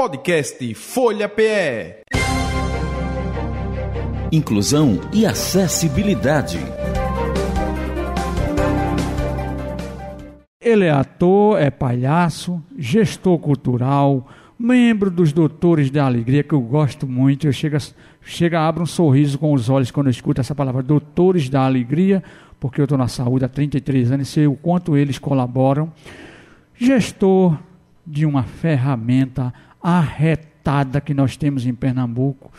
Podcast Folha PE. Inclusão e acessibilidade. Ele é ator, é palhaço, gestor cultural, membro dos Doutores da Alegria, que eu gosto muito. Eu chego, chega abro um sorriso com os olhos quando eu escuto essa palavra, Doutores da Alegria, porque eu estou na saúde há 33 anos e sei o quanto eles colaboram. Gestor de uma ferramenta arretada que nós temos em Pernambuco,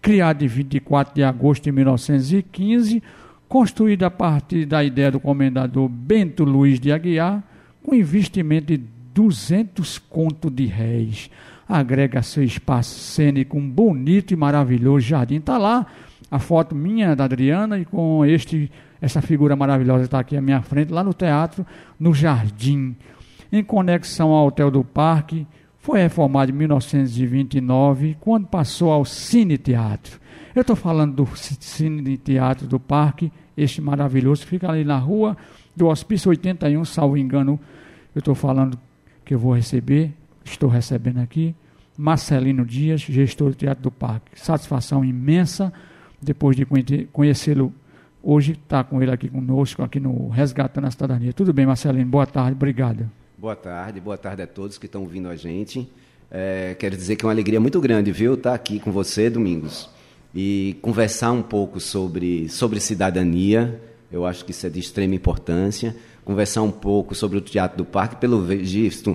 criada em 24 de agosto de 1915, construída a partir da ideia do comendador Bento Luiz de Aguiar, com investimento de 200 conto de réis. Agrega seu espaço cênico, um bonito e maravilhoso jardim. Está lá a foto minha da Adriana e com este essa figura maravilhosa está aqui à minha frente, lá no teatro, no jardim. Em conexão ao Hotel do Parque, foi reformado em 1929, quando passou ao Cine Teatro. Eu estou falando do Cine Teatro do Parque, este maravilhoso, fica ali na rua do Hospício 81, salvo engano. Eu estou falando que eu vou receber, estou recebendo aqui, Marcelino Dias, gestor do Teatro do Parque. Satisfação imensa, depois de conhecê-lo hoje, está com ele aqui conosco, aqui no Resgatando a Cidadania. Tudo bem, Marcelino? Boa tarde, obrigado. Boa tarde, boa tarde a todos que estão ouvindo a gente. É, quero dizer que é uma alegria muito grande, viu, estar aqui com você, Domingos, e conversar um pouco sobre, sobre cidadania. Eu acho que isso é de extrema importância. Conversar um pouco sobre o Teatro do Parque, pelo visto,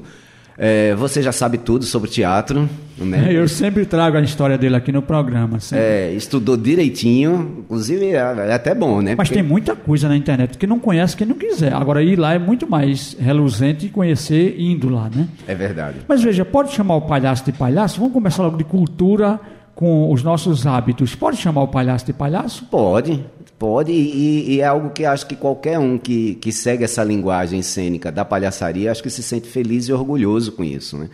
é, você já sabe tudo sobre teatro, né? Eu sempre trago a história dele aqui no programa. É, estudou direitinho, inclusive é, é até bom, né? Mas Porque... tem muita coisa na internet que não conhece quem não quiser. Agora, ir lá é muito mais reluzente conhecer indo lá, né? É verdade. Mas veja, pode chamar o palhaço de palhaço? Vamos começar logo de cultura com os nossos hábitos. Pode chamar o palhaço de palhaço? Pode. Pode, e, e, é algo que acho que qualquer um que, que segue essa linguagem cênica da palhaçaria, acho que se sente feliz e orgulhoso com isso. Né?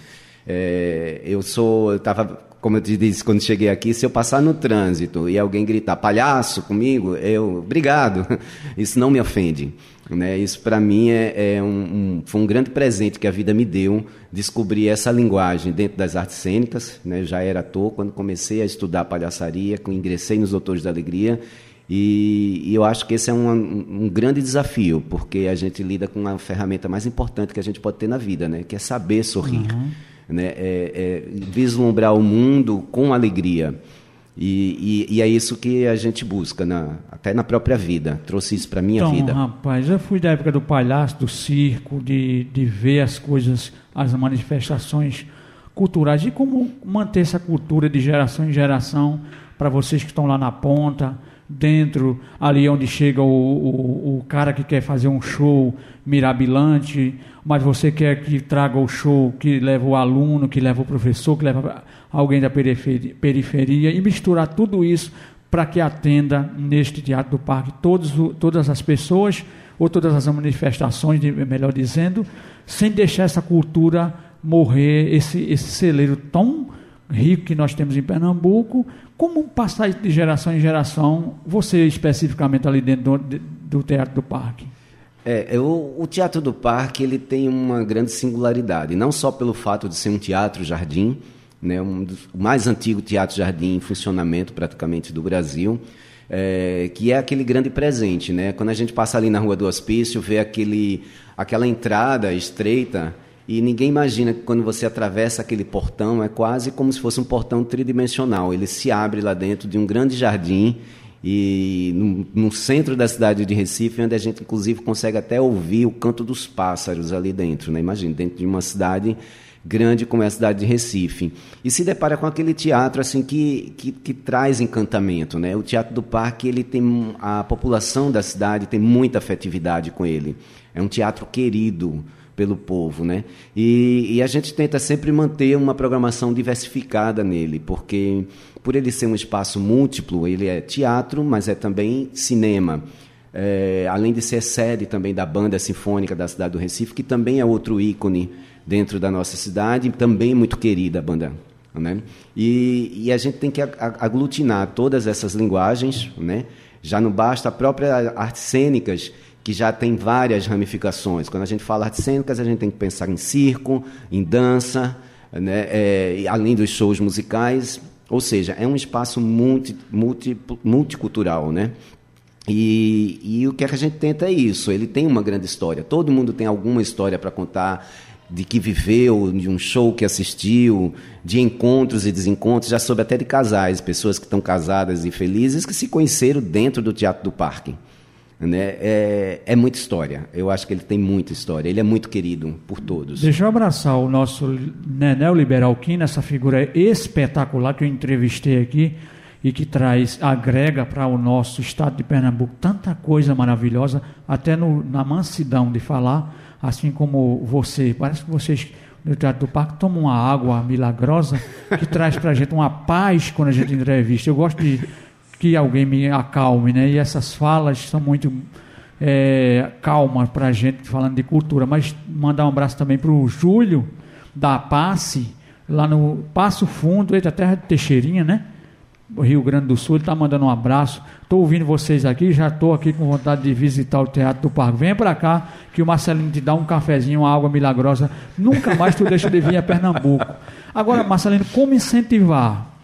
É, eu sou, eu estava, como eu te disse quando cheguei aqui, se eu passar no trânsito e alguém gritar palhaço comigo, eu, obrigado, isso não me ofende. Né? Isso para mim é, é um, um, foi um grande presente que a vida me deu, descobrir essa linguagem dentro das artes cênicas. Né? Já era ator quando comecei a estudar palhaçaria, ingressei nos Doutores da Alegria e, e, eu acho que esse é um, um, grande desafio, porque a gente lida com a ferramenta mais importante que a gente pode ter na vida, né? que é saber sorrir. Uhum. Né? É, é vislumbrar o mundo com alegria. E, e, e, é isso que a gente busca, na, até na própria vida. Trouxe isso para a minha então, vida. rapaz, eu fui da época do palhaço, do circo, de, de ver as coisas, as manifestações culturais e como manter essa cultura de geração em geração para vocês que estão lá na ponta dentro, ali onde chega o, o, o, cara que quer fazer um show mirabilante, mas você quer que traga o show, que leva o aluno, que leva o professor, que leva alguém da periferia, periferia e misturar tudo isso para que atenda neste Teatro do Parque todos, todas as pessoas, ou todas as manifestações, melhor dizendo, sem deixar essa cultura morrer, esse, esse celeiro tão rico que nós temos em Pernambuco, como passar de geração em geração, você especificamente ali dentro do, Teatro do Parque? É, o, o, Teatro do Parque ele tem uma grande singularidade, não só pelo fato de ser um teatro-jardim, né, um dos, o mais antigo teatro-jardim em funcionamento praticamente do Brasil, é, que é aquele grande presente. Né? Quando a gente passa ali na Rua do Hospício, vê aquele, aquela entrada estreita, e ninguém imagina que quando você atravessa aquele portão é quase como se fosse um portão tridimensional. Ele se abre lá dentro de um grande jardim e no, no, centro da cidade de Recife, onde a gente inclusive consegue até ouvir o canto dos pássaros ali dentro. Né? Imagina, dentro de uma cidade grande como é a cidade de Recife. E se depara com aquele teatro assim que, que, que, traz encantamento. Né? O Teatro do Parque, ele tem a população da cidade tem muita afetividade com ele. É um teatro querido pelo povo, né? E, e, a gente tenta sempre manter uma programação diversificada nele, porque por ele ser um espaço múltiplo, ele é teatro, mas é também cinema. É, além de ser sede também da banda sinfônica da cidade do Recife, que também é outro ícone dentro da nossa cidade, também muito querida a banda. Né? E, e a gente tem que aglutinar todas essas linguagens, né? já não basta a própria artes cênicas, que já tem várias ramificações. Quando a gente fala artes cênicas, a gente tem que pensar em circo, em dança, né? É, além dos shows musicais, ou seja, é um espaço multi, multi, multicultural, né? E, e o que, é que a gente tenta é isso. Ele tem uma grande história. Todo mundo tem alguma história para contar de que viveu, de um show que assistiu, de encontros e desencontros, já soube até de casais, pessoas que estão casadas e felizes que se conheceram dentro do Teatro do Parque. Né? É, é muita história. Eu acho que ele tem muita história. Ele é muito querido por todos. Deixa eu abraçar o nosso Nenel Liberalquino, essa figura espetacular que eu entrevistei aqui e que traz, agrega para o nosso estado de Pernambuco tanta coisa maravilhosa, até no, na mansidão de falar, assim como você. Parece que vocês no Teatro do Parque tomam uma água milagrosa que traz para a gente uma paz quando a gente entrevista. Eu gosto de que alguém me acalme, né? E essas falas são muito é, calmas para a gente falando de cultura. Mas mandar um abraço também para o Júlio da Passe, lá no Passo Fundo, da terra de Teixeirinha, né? Rio Grande do Sul, ele está mandando um abraço. Estou ouvindo vocês aqui, já estou aqui com vontade de visitar o Teatro do Parque. Venha para cá, que o Marcelinho te dá um cafezinho, uma água milagrosa. Nunca mais tu deixa de vir a Pernambuco. Agora, Marcelino, como incentivar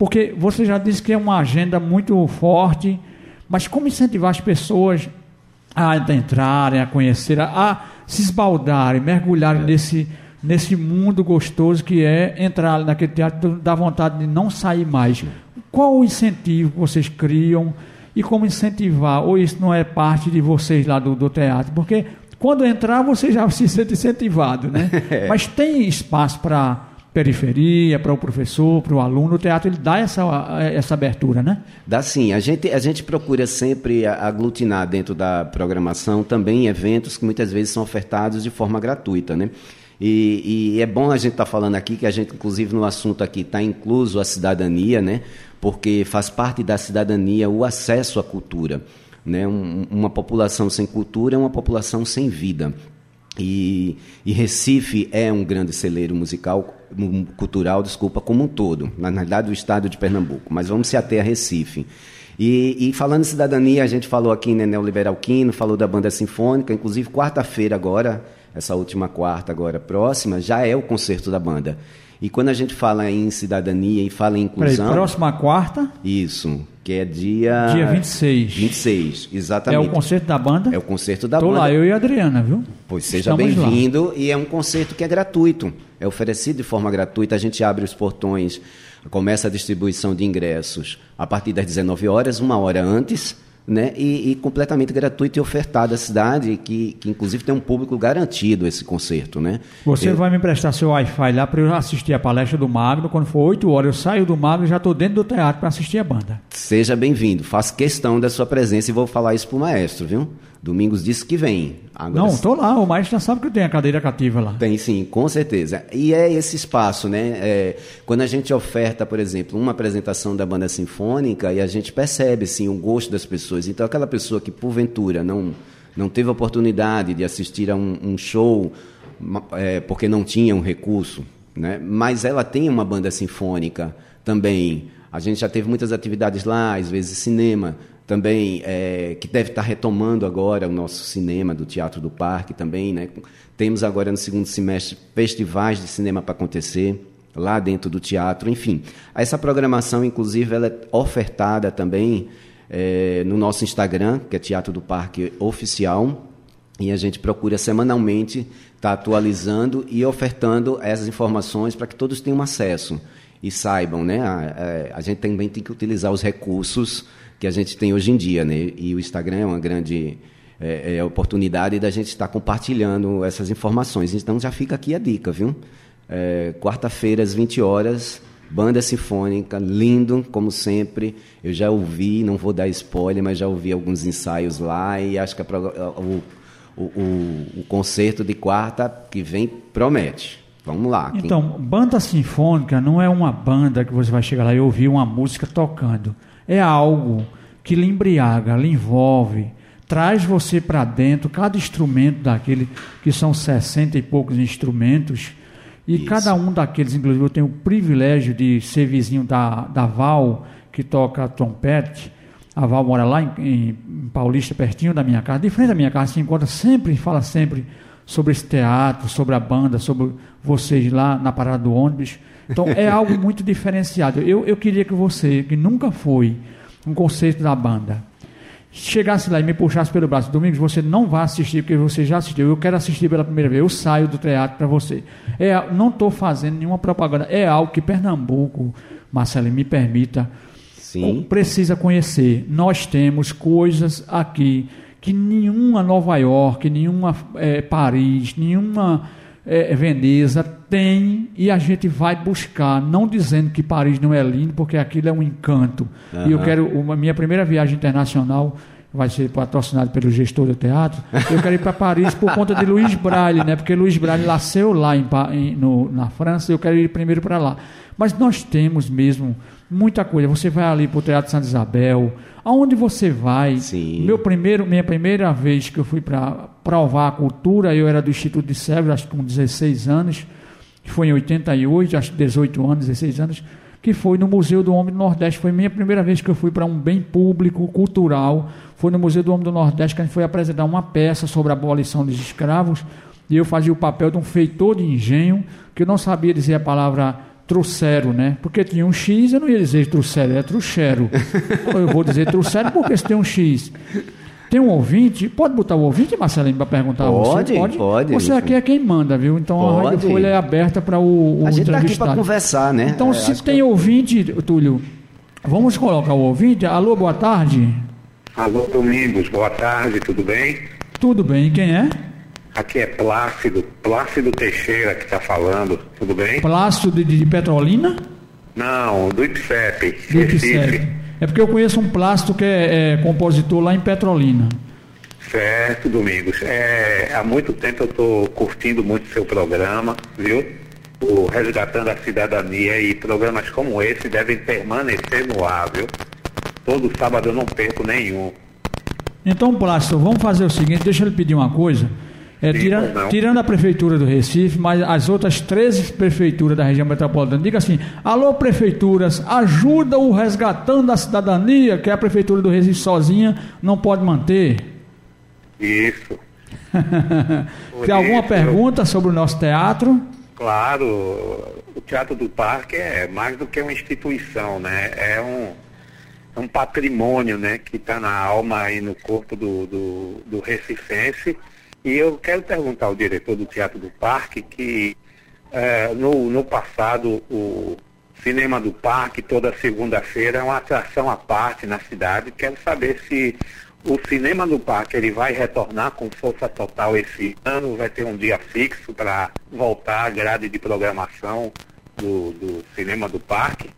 porque você já disse que é uma agenda muito forte, mas como incentivar as pessoas a adentrarem, a conhecer, a, se esbaldarem, mergulharem é. nesse, nesse mundo gostoso que é entrar naquele teatro, da vontade de não sair mais. Qual o incentivo que vocês criam e como incentivar? Ou isso não é parte de vocês lá do, do teatro? Porque quando entrar você já se sente incentivado, né? É. Mas tem espaço para periferia, para o professor, para o aluno, o teatro ele dá essa, essa abertura, né? Dá sim. A gente, a gente procura sempre aglutinar dentro da programação também eventos que muitas vezes são ofertados de forma gratuita, né? E, e é bom a gente estar tá falando aqui que a gente, inclusive no assunto aqui, está incluso a cidadania, né? Porque faz parte da cidadania o acesso à cultura. Né? Um, uma população sem cultura é uma população sem vida. E, e, Recife é um grande celeiro musical, cultural, desculpa, como um todo, na realidade o estado de Pernambuco, mas vamos se ater a Recife. E, e falando em cidadania, a gente falou aqui em Nenel Liberal Quino, falou da banda sinfônica, inclusive quarta-feira agora, essa última quarta agora próxima, já é o concerto da banda. E quando a gente fala em cidadania e fala em inclusão. Peraí, próxima quarta? Isso, que é dia. Dia 26. 26, exatamente. É o concerto da banda? É o concerto da Tô banda. Tô lá, eu e a Adriana, viu? Pois seja bem-vindo. E é um concerto que é gratuito. É oferecido de forma gratuita. A gente abre os portões, começa a distribuição de ingressos a partir das 19 horas, uma hora antes né? E, e, completamente gratuito e ofertado à cidade, que, que inclusive tem um público garantido esse concerto. Né? Você eu... vai me emprestar seu Wi-Fi lá para eu assistir a palestra do Magno. Quando for 8 horas, eu saio do Magno e já estou dentro do teatro para assistir a banda. Seja bem-vindo. Faço questão da sua presença e vou falar isso para o maestro, viu? Domingos disse que vem. Agora, não, estou lá. O maestro já sabe que eu tenho a cadeira cativa lá. Tem sim, com certeza. E é esse espaço, né? É, quando a gente oferta, por exemplo, uma apresentação da banda sinfônica e a gente percebe, sim, o gosto das pessoas. Então, aquela pessoa que, porventura, não, não teve a oportunidade de assistir a um, um show é, porque não tinha um recurso, né? mas ela tem uma banda sinfônica também. A gente já teve muitas atividades lá, às vezes cinema também é, que deve estar retomando agora o nosso cinema do Teatro do Parque também, né? Temos agora no segundo semestre festivais de cinema para acontecer lá dentro do teatro, enfim. Essa programação, inclusive, ela é ofertada também é, no nosso Instagram, que é Teatro do Parque Oficial, e a gente procura semanalmente estar tá atualizando e ofertando essas informações para que todos tenham acesso e saibam, né? A, a, a gente também tem que utilizar os recursos que a gente tem hoje em dia, né? E o Instagram é uma grande é, é oportunidade da gente estar compartilhando essas informações. Então já fica aqui a dica, viu? É, Quarta-feira às 20 horas, banda sinfônica, lindo como sempre. Eu já ouvi, não vou dar spoiler, mas já ouvi alguns ensaios lá e acho que o, o, o, o concerto de quarta que vem promete. Vamos lá. Então, quem... banda sinfônica não é uma banda que você vai chegar lá e ouvir uma música tocando é algo que lhe embriaga, lhe envolve, traz você para dentro, cada instrumento daquele, que são 60 e poucos instrumentos, e Isso. cada um daqueles, inclusive eu tenho o privilégio de ser vizinho da, da Val, que toca trompete, a Val mora lá em, em Paulista, pertinho da minha casa, de frente da minha casa, se encontra sempre, fala sempre sobre esse teatro, sobre a banda, sobre vocês lá na parada do ônibus. Então é algo muito diferenciado. Eu, eu queria que você, que nunca foi um conceito da banda, chegasse lá e me puxasse pelo braço, Domingos, você não vai assistir porque você já assistiu. Eu quero assistir pela primeira vez. Eu saio do teatro para você. É, não estou fazendo nenhuma propaganda. É algo que Pernambuco, Marcelo, me permita, Sim. precisa conhecer. Nós temos coisas aqui que nenhuma Nova York, nenhuma é, Paris, nenhuma é, Veneza tem e a gente vai buscar, não dizendo que Paris não é lindo, porque aquilo é um encanto. Aham. E eu quero, uma minha primeira viagem internacional vai ser patrocinado pelo gestor do teatro. Eu quero ir para Paris por conta de Luiz Braille, né? Porque Luiz Braille nasceu lá em, em- no- na França, eu quero ir primeiro para lá. Mas nós temos mesmo muita coisa. Você vai ali para o Teatro Santa Isabel, aonde você vai. Sim. Meu primeiro, minha primeira vez que eu fui para provar a cultura, eu era do Instituto de Sérvia, acho que com 16 anos, que foi em 88, acho que 18 anos, 16 anos, que foi no Museu do Homem do Nordeste. Foi minha primeira vez que eu fui para um bem público, cultural. Foi no Museu do Homem do Nordeste que a gente foi apresentar uma peça sobre a abolição dos escravos. E eu fazia o papel de um feitor de engenho, que eu não sabia dizer a palavra trucero, né? Porque tinha um X, eu não ia dizer trucero, é truchero. eu vou dizer trucero porque se tem um X. Tem um ouvinte, pode botar o ouvinte, Marcelinho, para perguntar a você? Pode, pode, Você aqui é quem manda, viu? Então a Rádio Pode. Folha é aberta para o, o A gente está aqui para conversar, né? Então, É, se acho que tem ouvinte, Túlio, vamos colocar o ouvinte. Alô, boa tarde. Alô, Domingos, boa tarde, tudo bem? Tudo bem? Quem é? Aqui é Plácido, Plácido Teixeira que está falando, tudo bem? Plácido de, de Petrolina? Não, do IPSEP, Do. Ipsec. É porque eu conheço um Plácido que é, é compositor lá em Petrolina. Certo, Domingos. É, há muito tempo eu estou curtindo muito seu programa, viu? O Resgatando a Cidadania e programas como esse devem permanecer no ar, viu? Todo sábado eu não perco nenhum. Então, Plácido, vamos fazer o seguinte, deixa eu lhe pedir uma coisa. É, tira- tirando a prefeitura do Recife, mas as outras 13 prefeituras da região metropolitana, diga assim: alô, prefeituras, ajuda o resgatando a cidadania, que a prefeitura do Recife sozinha não pode manter. Isso. Tem alguma pergunta sobre o nosso teatro? Claro, o Teatro do Parque é mais do que uma instituição, né? É um, é um patrimônio, né? Que está na alma e no corpo do, do, do recifense. E eu quero perguntar ao diretor do Teatro do Parque que eh, no, no passado o Cinema do Parque, toda segunda-feira, é uma atração à parte na cidade. Quero saber se o Cinema do Parque ele vai retornar com força total esse ano, vai ter um dia fixo para voltar à grade de programação do, do Cinema do Parque.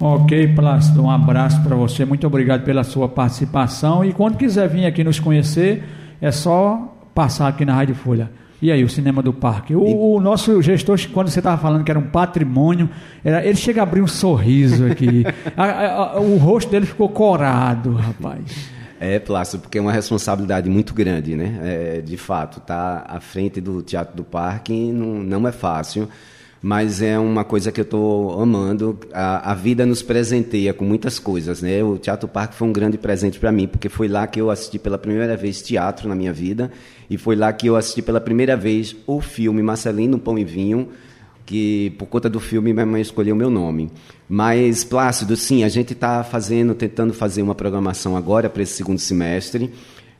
Ok, Plácido, um abraço para você. Muito obrigado pela sua participação. E quando quiser vir aqui nos conhecer, é só passar aqui na Rádio Folha. E aí, o Cinema do Parque? O, o nosso gestor, quando você estava falando que era um patrimônio, era- ele chega a abrir um sorriso aqui. A- a- a- o rosto dele ficou corado, rapaz. É, Plácido, porque é uma responsabilidade muito grande, né? É, de fato, tá à frente do Teatro do Parque não, não é fácil, mas é uma coisa que eu estou amando. A, a vida nos presenteia com muitas coisas, né? O Teatro Parque foi um grande presente para mim, porque foi lá que eu assisti pela primeira vez teatro na minha vida e foi lá que eu assisti pela primeira vez o filme Marcelino Pão e Vinho, que por conta do filme minha mãe escolheu meu nome. Mas, Plácido, sim, a gente está fazendo, tentando fazer uma programação agora para esse segundo semestre,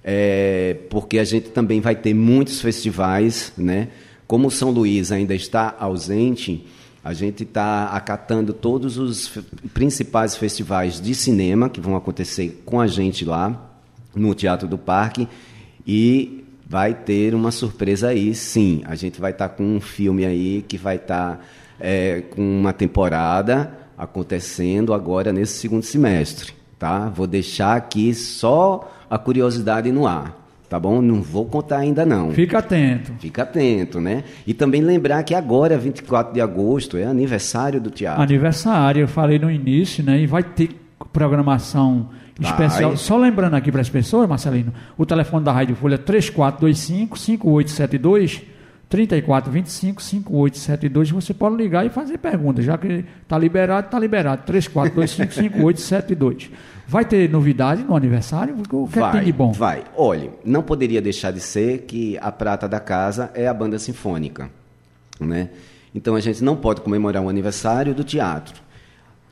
é, porque a gente também vai ter muitos festivais, né? Como São Luís ainda está ausente, a gente está acatando todos os principais festivais de cinema que vão acontecer com a gente lá no Teatro do Parque e vai ter uma surpresa aí, sim. A gente vai estar com um filme aí que vai estar é, com uma temporada acontecendo agora nesse segundo semestre, tá? Vou deixar aqui só a curiosidade no ar, tá bom? Não vou contar ainda não. Fica atento. Fica atento, né? E também lembrar que agora, 24 de agosto, é aniversário do teatro. Aniversário, eu falei no início, né? E vai ter programação Vai. especial. Só lembrando aqui para as pessoas, Marcelino, o telefone da Rádio Folha é 3425-5872. 3425 5872. Você pode ligar e fazer perguntas, já que está liberado, está liberado. 3425 5872. Vai ter novidade no aniversário? O que, vai, é que tem de bom? Vai. Olha, não poderia deixar de ser que a prata da casa é a banda sinfônica, né? Então a gente não pode comemorar um aniversário do teatro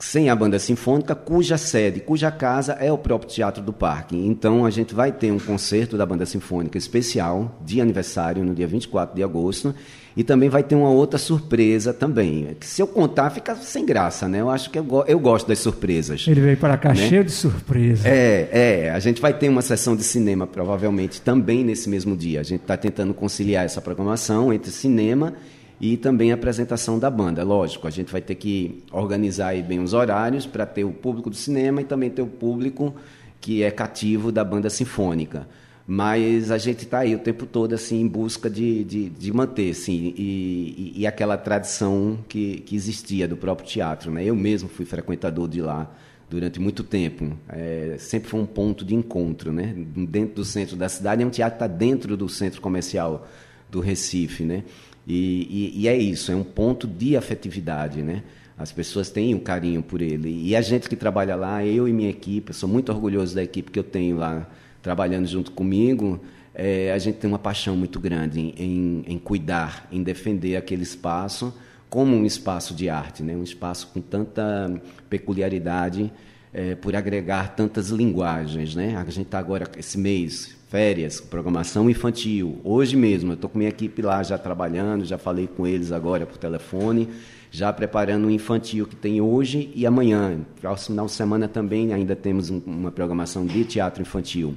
sem a banda sinfônica, cuja sede, cuja casa é o próprio Teatro do Parque. Então a gente vai ter um concerto da banda sinfônica especial de aniversário no dia 24 de agosto e também vai ter uma outra surpresa também. Que se eu contar fica sem graça, né? Eu acho que eu, eu gosto das surpresas. Ele veio para cá né? cheio de surpresa. É, é. A gente vai ter uma sessão de cinema provavelmente também nesse mesmo dia. A gente está tentando conciliar essa programação entre cinema e também a apresentação da banda. Lógico, a gente vai ter que organizar bem os horários para ter o público do cinema e também ter o público que é cativo da banda sinfônica. Mas a gente está aí o tempo todo assim em busca de, de, de manter assim, e, e, e, aquela tradição que, que existia do próprio teatro. Né? Eu mesmo fui frequentador de lá durante muito tempo. É, sempre foi um ponto de encontro. Né? Dentro do centro da cidade, é um teatro que está dentro do centro comercial do Recife. Né? E, e, e, é isso, é um ponto de afetividade, né? As pessoas têm um carinho por ele. E a gente que trabalha lá, eu e minha equipe, eu sou muito orgulhoso da equipe que eu tenho lá trabalhando junto comigo. É, a gente tem uma paixão muito grande em, em, em, cuidar, em defender aquele espaço como um espaço de arte, né? um espaço com tanta peculiaridade, é, por agregar tantas linguagens. Né? A gente está agora, esse mês, férias, programação infantil. Hoje mesmo, eu estou com minha equipe lá já trabalhando, já falei com eles agora por telefone, já preparando o infantil que tem hoje e amanhã. Próximo final de semana também ainda temos um, uma programação de teatro infantil.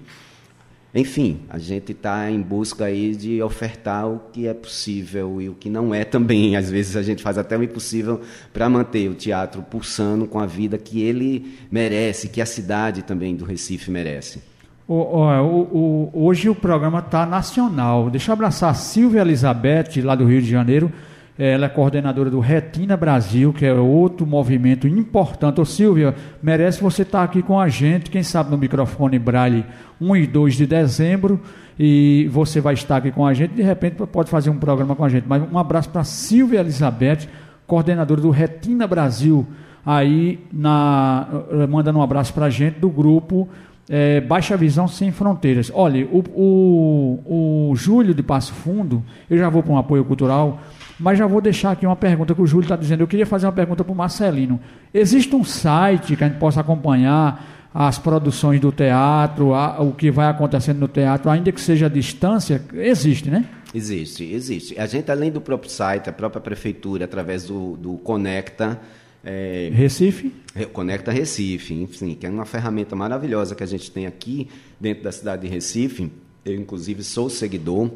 Enfim, a gente está em busca aí de ofertar o que é possível e o que não é também. Às vezes a gente faz até o impossível para manter o teatro pulsando com a vida que ele merece, que a cidade também do Recife merece. O, o, o, hoje o programa está nacional. Deixa eu abraçar a Silvia Elizabeth, lá do Rio de Janeiro. Ela é coordenadora do Retina Brasil, que é outro movimento importante. Ô Silvia, merece você estar tá aqui com a gente, quem sabe no microfone Braille 1 e 2 de dezembro. E você vai estar aqui com a gente, de repente pode fazer um programa com a gente. Mas um abraço para Silvia Elizabeth, coordenadora do Retina Brasil, aí na, mandando um abraço para a gente do grupo é, Baixa Visão Sem Fronteiras. Olha, o, o, o Júlio de Passo Fundo, eu já vou para um apoio cultural, mas já vou deixar aqui uma pergunta que o Júlio está dizendo. Eu queria fazer uma pergunta para o Marcelino. Existe um site que a gente possa acompanhar as produções do teatro, a, o que vai acontecendo no teatro, ainda que seja à distância? Existe, né? Existe, existe. A gente, além do próprio site, a própria prefeitura, através do, do Conecta, é, Recife? Conecta Recife, enfim, que é uma ferramenta maravilhosa que a gente tem aqui dentro da cidade de Recife. Eu, inclusive, sou seguidor.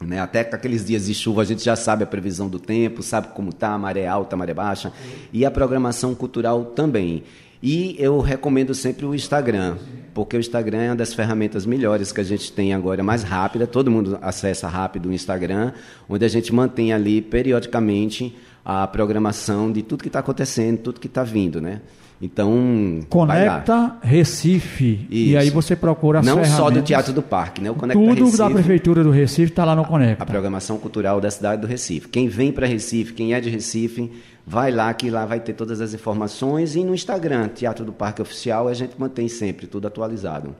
Né? Até com aqueles dias de chuva a gente já sabe a previsão do tempo, sabe como está, maré alta, maré baixa. E a programação cultural também. E eu recomendo sempre o Instagram, porque o Instagram é uma das ferramentas melhores que a gente tem agora, mais rápida, todo mundo acessa rápido o Instagram, onde a gente mantém ali periodicamente a programação de tudo que está acontecendo, tudo que está vindo, né? Então, Conecta Recife. Isso. E aí você procura Não só do Teatro do Parque, né? O Conecta Tudo Recife, da Prefeitura do Recife está lá no Conecta. A programação cultural da cidade do Recife. Quem vem para Recife, quem é de Recife, vai lá que lá vai ter todas as informações. E no Instagram, Teatro do Parque Oficial, a gente mantém sempre tudo atualizado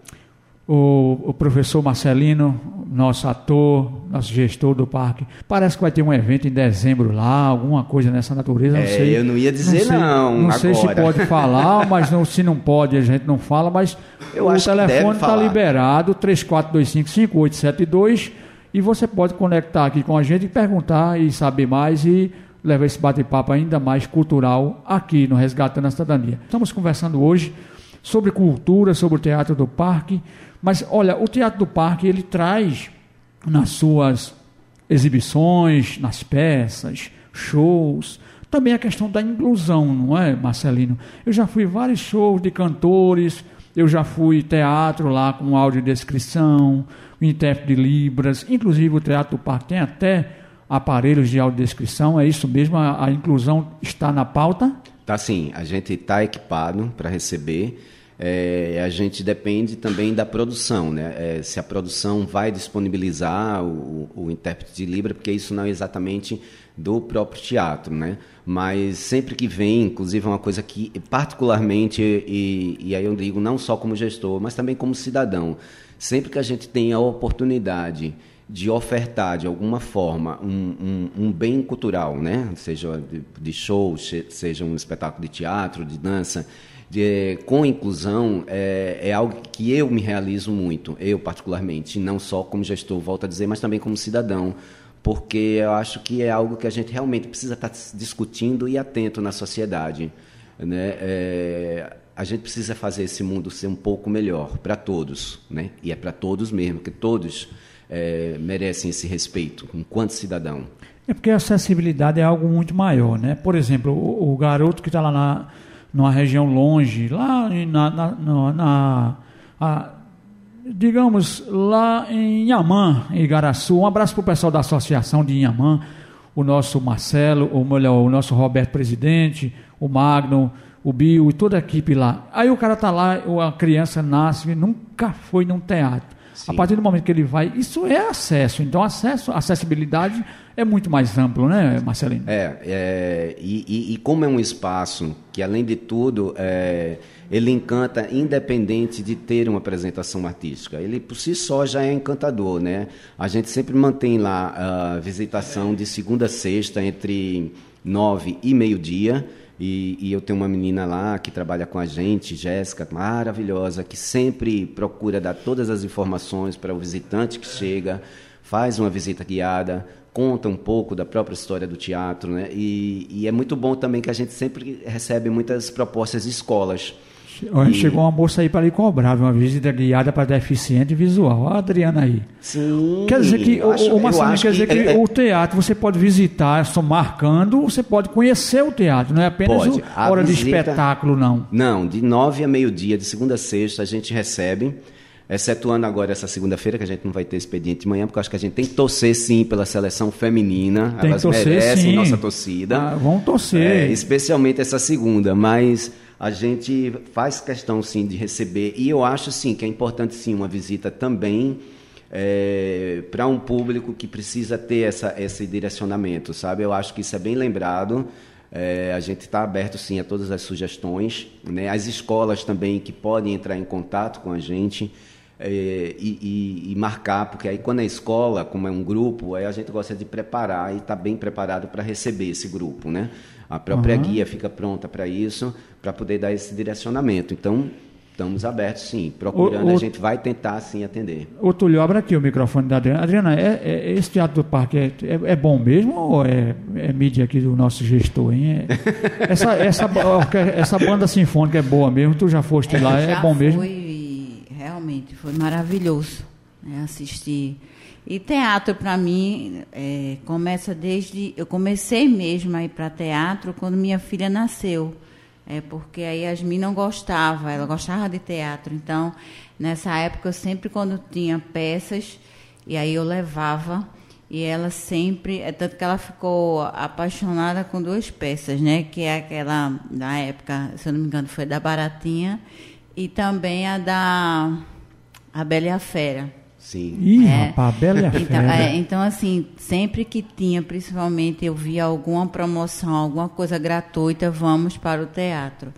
o, o, professor Marcelino, nosso ator, nosso gestor do parque. Parece que vai ter um evento em dezembro lá, alguma coisa nessa natureza. Não é, sei, eu não ia dizer não. Sei, não, não sei se pode falar, mas não, se não pode, a gente não fala. Mas eu o telefone está liberado, 3425-5872, e você pode conectar aqui com a gente e perguntar e saber mais e levar esse bate-papo ainda mais cultural aqui no Resgatando a Cidadania. Estamos conversando hoje sobre cultura, sobre o Teatro do Parque mas olha, o Teatro do Parque ele traz nas suas exibições, nas peças, shows, também a questão da inclusão, não é, Marcelino? Eu já fui vários shows de cantores, eu já fui teatro lá com audiodescrição, intérprete de Libras, inclusive o Teatro do Parque tem até aparelhos de audiodescrição, é isso mesmo? A, a inclusão está na pauta? Tá sim, a gente está equipado para receber é, a gente depende também da produção, né? É, se a produção vai disponibilizar o, o, intérprete de Libra, porque isso não é exatamente do próprio teatro, né? Mas sempre que vem, inclusive é uma coisa que particularmente, e, e aí eu digo não só como gestor, mas também como cidadão, sempre que a gente tem a oportunidade de ofertar de alguma forma um, um, um bem cultural, né? seja de, de show, seja um espetáculo de teatro, de dança, de, com inclusão é, é, algo que eu me realizo muito, eu particularmente, não só como gestor, volto a dizer, mas também como cidadão, porque eu acho que é algo que a gente realmente precisa estar discutindo e atento na sociedade. Né? É, a gente precisa fazer esse mundo ser um pouco melhor para todos, né? e é para todos mesmo, que todos é, merecem esse respeito enquanto cidadão. É porque a acessibilidade é algo muito maior, né? Por exemplo, o, o garoto que está lá na, numa região longe, lá na, na, na, na a, digamos, lá em Inhamã, em Igaraçu. Um abraço para o pessoal da associação de Inhamã, o nosso Marcelo, ou melhor, o nosso Roberto Presidente, o Magno, o Bill e toda a equipe lá. Aí o cara está lá, a criança nasce, nunca foi num teatro. Sim. A partir do momento que ele vai, isso é acesso. Então, acesso, acessibilidade é muito mais amplo, né, Marcelino? É, é e, e, e, como é um espaço que, além de tudo, é, ele encanta independente de ter uma apresentação artística. Ele, por si só, já é encantador, né? A gente sempre mantém lá a visitação de segunda a sexta, entre nove e meio-dia, e, e, eu tenho uma menina lá que trabalha com a gente, Jéssica, maravilhosa, que sempre procura dar todas as informações para o visitante que chega, faz uma visita guiada, conta um pouco da própria história do teatro, né? E, e é muito bom também que a gente sempre recebe muitas propostas de escolas. E... Chegou uma moça aí para lhe cobrar uma visita guiada para deficiente visual. Olha a Adriana aí. Sim. Quer dizer que, o, acho, o Marcelo, quer dizer que, é, é, o teatro você pode visitar só marcando, você pode conhecer o teatro, não é apenas pode. a hora visita, de espetáculo, não. Não, de nove a meio-dia, de segunda a sexta, a gente recebe excetuando agora essa segunda-feira, que a gente não vai ter expediente de manhã, porque eu acho que a gente tem que torcer sim pela seleção feminina. Tem Elas torcer, merecem sim. nossa torcida. Ah, vão torcer. É, especialmente essa segunda, mas a gente faz questão sim de receber e eu acho sim que é importante sim uma visita também é, para um público que precisa ter essa, esse direcionamento, sabe? Eu acho que isso é bem lembrado. É, a gente está aberto sim a todas as sugestões, né? As escolas também que podem entrar em contato com a gente. É, e, e, e, marcar, porque aí quando é escola, como é um grupo, aí a gente gosta de preparar e está bem preparado para receber esse grupo, né? A própria uhum. guia fica pronta para isso, para poder dar esse direcionamento. Então, estamos abertos, sim. Procurando, o, o, a gente vai tentar, sim, atender. Ô, Túlio, abra aqui o microfone da Adriana. Adriana, é, é, esse Teatro do Parque é, é, é bom mesmo ou é, é, mídia aqui do nosso gestor, hein? É, essa, essa, essa banda sinfônica é boa mesmo? Tu já foste lá, é bom mesmo? Foi, realmente, foi maravilhoso né, assistir e teatro para mim é, começa desde eu comecei mesmo a ir para teatro quando minha filha nasceu, é porque a Yasmin não gostava, ela gostava de teatro, então nessa época eu sempre quando tinha peças e aí eu levava e ela sempre, é tanto que ela ficou apaixonada com duas peças, né? Que é aquela da época, se eu não me engano, foi da Baratinha e também a da A Bela e a Fera. Sim. Ih, é, rapaz, bela então, é, então, assim, sempre que tinha, principalmente, eu via alguma promoção, alguma coisa gratuita, vamos para o teatro.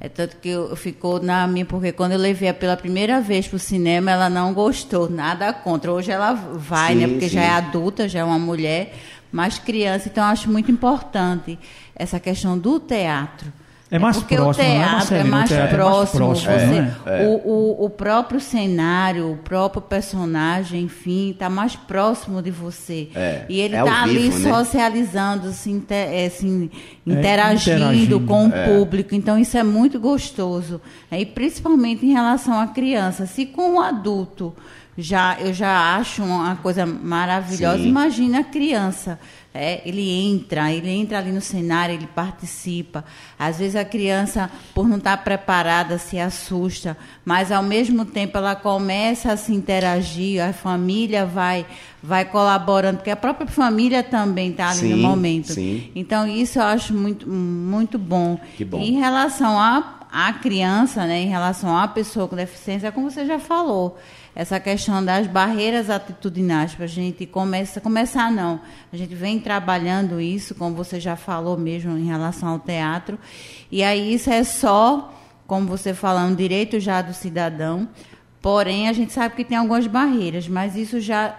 É tanto que eu, ficou na minha, porque quando eu levei pela primeira vez para o cinema, ela não gostou, nada contra. Hoje ela vai, sim, né? Porque sim. já é adulta, já é uma mulher, mas criança. Então, eu acho muito importante essa questão do teatro é mais porque próximo, o teatro, é, é, mais próximo, é mais próximo. Você, é, é. O, o, o, próprio cenário, o próprio personagem, enfim, está mais próximo de você. É, e ele está ali né? socializando, se inter, assim, interagindo, interagindo, com o público. Então, isso é muito gostoso. E principalmente em relação à criança. Se com o adulto já, eu já acho uma coisa maravilhosa, Sim. imagina a criança. É, ele entra, ele entra ali no cenário, ele participa. Às vezes a criança, por não estar preparada, se assusta, mas ao mesmo tempo ela começa a se interagir, a família vai, vai colaborando, porque a própria família também está ali sim, no momento. Sim. Então isso eu acho muito, muito bom. Que bom. Em relação a à criança, né, em relação à pessoa com deficiência, como você já falou, essa questão das barreiras atitudinais para a gente começa, começar não, a gente vem trabalhando isso, como você já falou mesmo em relação ao teatro, e aí isso é só, como você falou, um direito já do cidadão, porém a gente sabe que tem algumas barreiras, mas isso já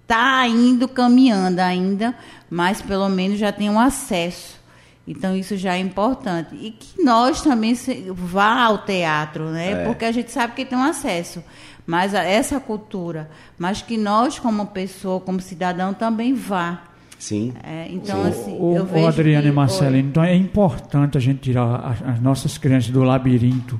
está indo caminhando ainda, mas pelo menos já tem um acesso então isso já é importante. E que nós também se, vá ao teatro, né? É. Porque a gente sabe que tem um acesso. Mas a, essa cultura, mas que nós como pessoa, como cidadão também vá. Sim. É, então, Sim. assim, o, eu o vejo. Adriano que, e Marcelino, então é importante a gente tirar as, as nossas crianças do labirinto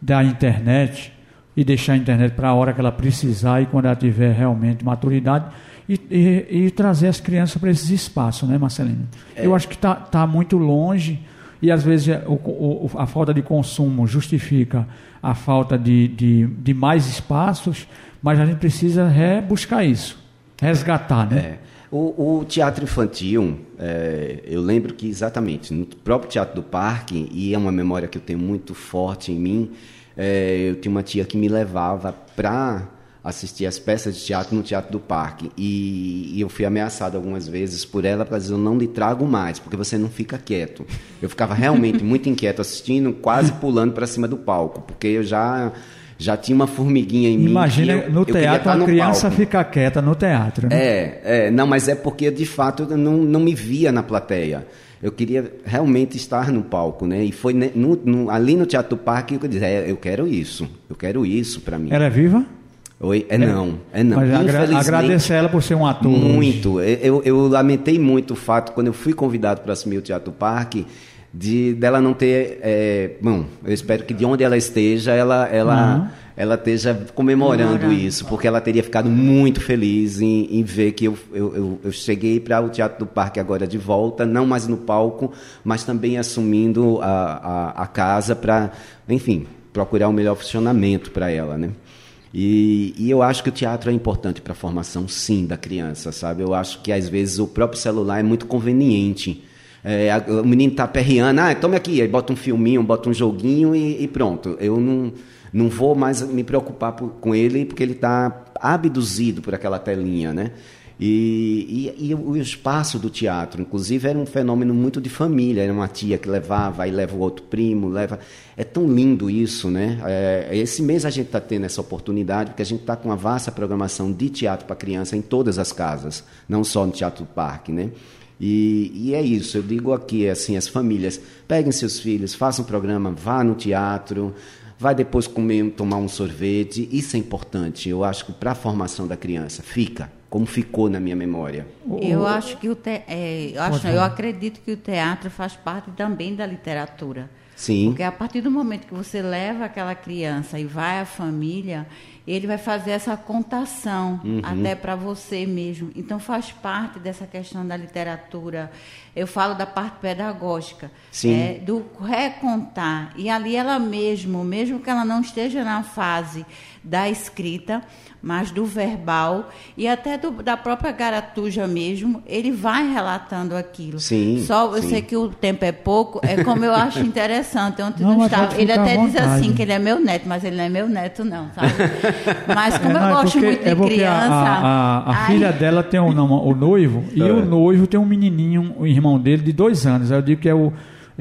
da internet e deixar a internet para a hora que ela precisar e quando ela tiver realmente maturidade e, e, e trazer as crianças para esses espaços, né, Marcelino? É. Eu acho que está tá muito longe e às vezes é, o, o, a falta de consumo justifica a falta de, de, de mais espaços, mas a gente precisa rebuscar isso, resgatar, né? É. O, o teatro infantil, é, eu lembro que exatamente no próprio Teatro do Parque, e é uma memória que eu tenho muito forte em mim, é, eu tinha uma tia que me levava para assistir as peças de teatro no Teatro do Parque. E, e eu fui ameaçado algumas vezes por ela para dizer: eu não lhe trago mais, porque você não fica quieto. Eu ficava realmente muito inquieto assistindo, quase pulando para cima do palco, porque eu já. Já tinha uma formiguinha em mim. Imagina que eu- no eu teatro a no criança palco. fica quieta no teatro, né? É, é, não, mas é porque de fato eu não, não me via na plateia. Eu queria realmente estar no palco, né? E foi no- no- ali no Teatro do Parque que eu disse, é, eu quero isso, eu quero isso para mim. Ela é viva? Oi? É não, é não. Mas agra agradecer ela por ser um ator. muito. Eu, eu lamentei muito o fato, quando eu fui convidado para assumir o Teatro do Parque, de dela não ter. é, bom, eu espero que de onde ela esteja, ela, ela, Uhum. ela esteja comemorando Comemorando. isso, porque ela teria ficado muito feliz em, em ver que eu, eu, eu, eu cheguei para o Teatro do Parque agora de volta, não mais no palco, mas também assumindo a, a, a casa para, enfim, procurar o melhor funcionamento para ela, né? E, e eu acho que o teatro é importante para a formação, sim, da criança, sabe? Eu acho que às vezes o próprio celular é muito conveniente. É, a- o menino tá perreando, ah, tome aqui, aí bota um filminho, bota um joguinho e, e pronto. Eu não, não vou mais me preocupar por- com ele porque ele está abduzido por aquela telinha, né? E, e, e o espaço do teatro, inclusive, era um fenômeno muito de família. Era uma tia que levava, aí leva o outro primo, leva. É tão lindo isso, né? É, esse mês a gente está tendo essa oportunidade, porque a gente está com uma vasta programação de teatro para criança em todas as casas, não só no Teatro do Parque, né? E, e é isso, eu digo aqui, assim, as famílias, peguem seus filhos, façam um programa, vá no teatro, vai depois comer, tomar um sorvete, isso é importante, eu acho que para a formação da criança, fica, como ficou na minha memória. Eu acho que o te... é, eu, acho, eu acredito que o teatro faz parte também da literatura. Sim, Porque a partir do momento que você leva aquela criança e vai à família, ele vai fazer essa contação Uhum. até para você mesmo. Então faz parte dessa questão da literatura. Eu falo da parte pedagógica, Sim. é, do recontar. E ali ela mesmo, mesmo que ela não esteja na fase da escrita, mas do verbal e até do- da própria garatuja mesmo, ele vai relatando aquilo. Sim, Só eu sim. sei que o tempo é pouco, é como eu acho interessante. Ontem Não, não, estava. Ele até diz assim que ele é meu neto, mas ele não é meu neto, não, sabe? Mas como É, não, eu é gosto porque- muito de é porque criança. A, a, a aí- filha dela tem um, não, o noivo, e É. o noivo tem um menininho, o irmão dele, de dois anos. Aí Eu digo que é o,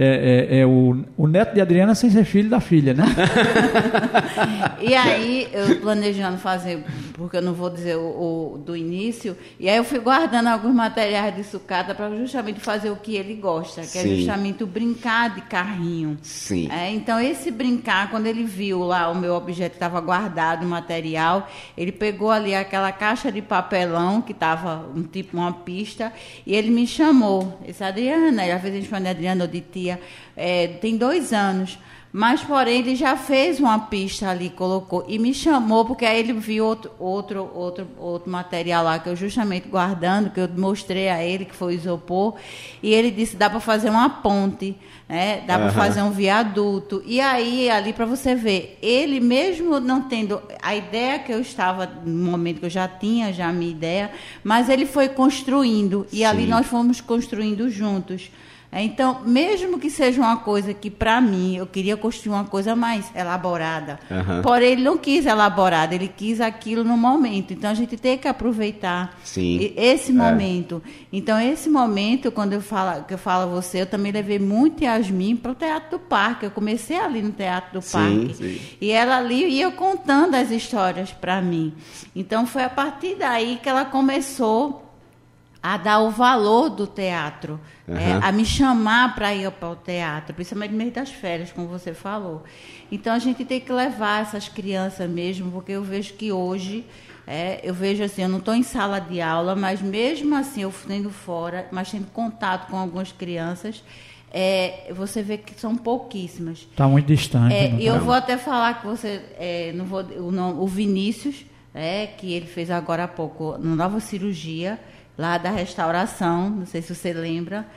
é, é- é o, o neto de Adriana sem ser filho da filha, né? E aí, eu planejando fazer, porque eu não vou dizer o, o do início, e aí eu fui guardando alguns materiais de sucata para justamente fazer o que ele gosta, que é Sim. justamente o brincar de carrinho. sim. É, então, esse brincar, quando ele viu lá o meu objeto que estava guardado, o material, ele pegou ali aquela caixa de papelão, que estava um tipo uma pista, e ele me chamou. Ele disse, Adriana, e às vezes a gente fala de Adriana ou de tia, é, tem dois anos. Mas, porém, ele já fez uma pista ali, colocou, e me chamou, porque aí ele viu outro, outro, outro, outro material lá, que eu justamente guardando, que eu mostrei a ele, que foi o isopor, e ele disse, dá para fazer uma ponte, né? dá para Aham. fazer um viaduto. E aí, ali para você ver, ele mesmo não tendo a ideia que eu estava, no momento que eu já tinha já a minha ideia, mas ele foi construindo, e ali Sim. nós fomos construindo juntos. É, Então, mesmo que seja uma coisa que, para mim, eu queria construir uma coisa mais elaborada, Aham. porém ele não quis elaborada, ele quis aquilo no momento. Então, a gente tem que aproveitar Sim. esse É. momento. Então, esse momento, quando eu falo, que eu falo a você, eu também levei muito Yasmin para o Teatro do Parque. Eu comecei ali no Teatro do Sim, Parque. sim. E ela ali ia contando as histórias para mim. Então, foi a partir daí que ela começou a dar o valor do teatro, é, Aham. a me chamar para ir para o teatro, principalmente no meio das férias, como você falou. Então a gente tem que levar essas crianças mesmo, porque eu vejo que hoje, é, eu vejo assim, eu não estou em sala de aula, mas mesmo assim, eu tendo fora, mas tendo contato com algumas crianças, é, você vê que são pouquíssimas. Está muito distante. É, não e eu tá? vou até falar que você, é, não vou, o, nome- o Vinícius, é, que ele fez agora há pouco, uma nova cirurgia, lá da restauração, não sei se você lembra.